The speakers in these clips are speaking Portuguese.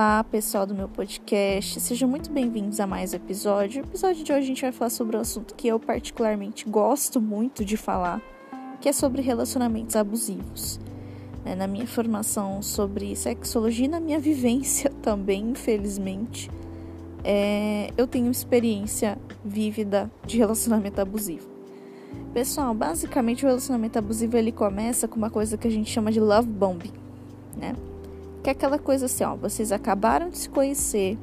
Olá, pessoal do meu podcast, sejam muito bem-vindos a mais um episódio. No episódio de hoje a gente vai falar sobre um assunto que eu particularmente gosto muito de falar, que é sobre relacionamentos abusivos. Né, na minha formação sobre sexologia e na minha vivência também, infelizmente, é, eu tenho experiência vívida de relacionamento abusivo. Pessoal, basicamente o relacionamento abusivo ele começa com uma coisa que a gente chama de love bombing, né? Que é aquela coisa assim, ó, vocês acabaram de se conhecer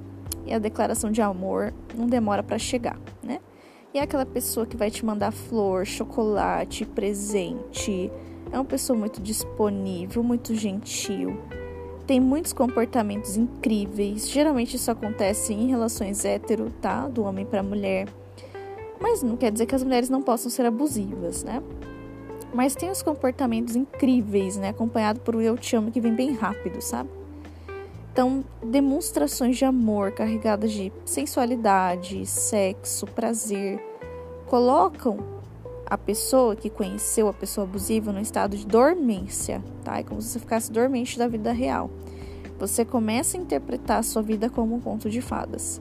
e a declaração de amor não demora para chegar, né? E é aquela pessoa que vai te mandar flor, chocolate, presente. É uma pessoa muito disponível, muito gentil. Tem muitos comportamentos incríveis. Geralmente isso acontece em relações hétero, tá? Do homem para mulher. Mas não quer dizer que as mulheres não possam ser abusivas, né? Mas tem os comportamentos incríveis, né? Acompanhado por um eu te amo que vem bem rápido, sabe? Então, demonstrações de amor carregadas de sensualidade, sexo, prazer, colocam a pessoa que conheceu a pessoa abusiva no estado de dormência, tá? É como se você ficasse dormente da vida real. Você começa a interpretar a sua vida como um conto de fadas.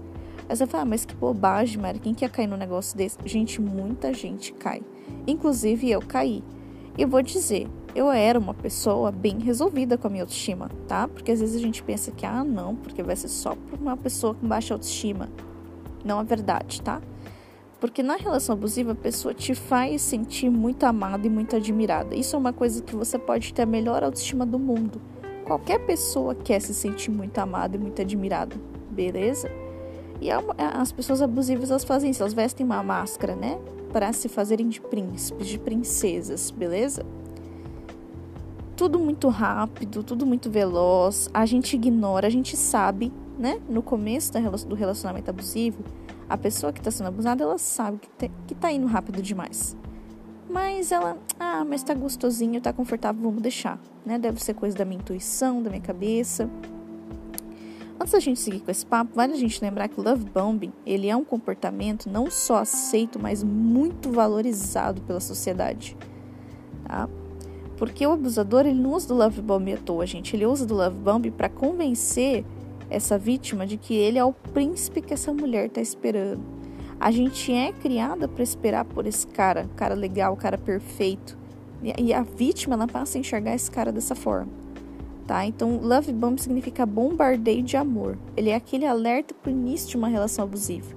Aí você fala, ah, mas que bobagem, Mari, quem quer cair num negócio desse? Gente, muita gente cai. Inclusive eu caí. E vou dizer, eu era uma pessoa bem resolvida com a minha autoestima, tá? Porque às vezes a gente pensa que, ah, não, porque vai ser só para uma pessoa com baixa autoestima. Não é verdade, tá? Porque na relação abusiva a pessoa te faz sentir muito amada e muito admirada. Isso é uma coisa que você pode ter a melhor autoestima do mundo. Qualquer pessoa quer se sentir muito amada e muito admirada, beleza? E é as pessoas abusivas elas fazem isso, elas vestem uma máscara, né? para se fazerem de príncipes, de princesas, beleza? Tudo muito rápido, tudo muito veloz, a gente ignora, a gente sabe, né? No começo do relacionamento abusivo, a pessoa que está sendo abusada, ela sabe que, te, que tá indo rápido demais. Mas ela, ah, mas tá gostosinho, tá confortável, vamos deixar, né? Deve ser coisa da minha intuição, da minha cabeça. Antes da gente seguir com esse papo, vale a gente lembrar que love bombing, ele é um comportamento não só aceito, mas muito valorizado pela sociedade, tá? Porque o abusador, ele não usa do love bombing à toa, gente. Ele usa do love bombing para convencer essa vítima de que ele é o príncipe que essa mulher está esperando. A gente é criada para esperar por esse cara, cara legal, cara perfeito. E a vítima, ela passa a enxergar esse cara dessa forma tá? Então, love bomb significa bombardeio de amor. Ele é aquele alerta para o início de uma relação abusiva.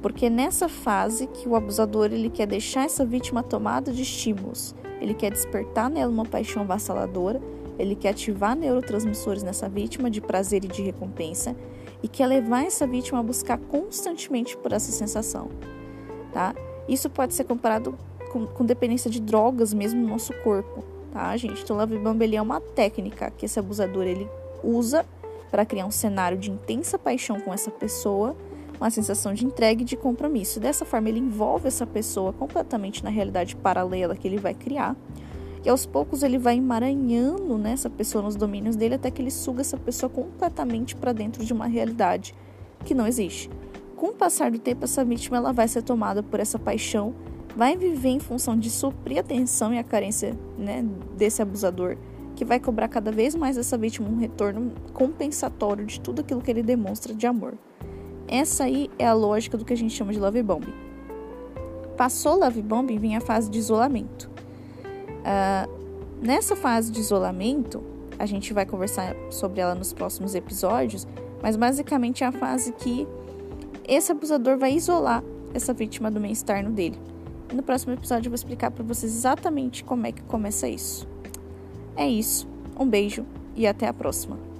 Porque é nessa fase que o abusador ele quer deixar essa vítima tomada de estímulos. Ele quer despertar nela uma paixão avassaladora, ele quer ativar neurotransmissores nessa vítima de prazer e de recompensa e quer levar essa vítima a buscar constantemente por essa sensação, tá? Isso pode ser comparado com, com dependência de drogas mesmo no nosso corpo tá, gente? Então, love bomb ele é uma técnica que esse abusador ele usa para criar um cenário de intensa paixão com essa pessoa, uma sensação de entrega e de compromisso. Dessa forma, ele envolve essa pessoa completamente na realidade paralela que ele vai criar. E aos poucos ele vai emaranhando né, essa pessoa nos domínios dele até que ele suga essa pessoa completamente para dentro de uma realidade que não existe. Com o passar do tempo, essa vítima ela vai ser tomada por essa paixão vai viver em função de suprir a tensão e a carência né, desse abusador, que vai cobrar cada vez mais essa vítima um retorno compensatório de tudo aquilo que ele demonstra de amor. Essa aí é a lógica do que a gente chama de love bombing. Passou love bombing, vem a fase de isolamento. Uh, nessa fase de isolamento, a gente vai conversar sobre ela nos próximos episódios, mas basicamente é a fase que esse abusador vai isolar essa vítima do meio externo dele. No próximo episódio eu vou explicar para vocês exatamente como é que começa isso. É isso. Um beijo e até a próxima.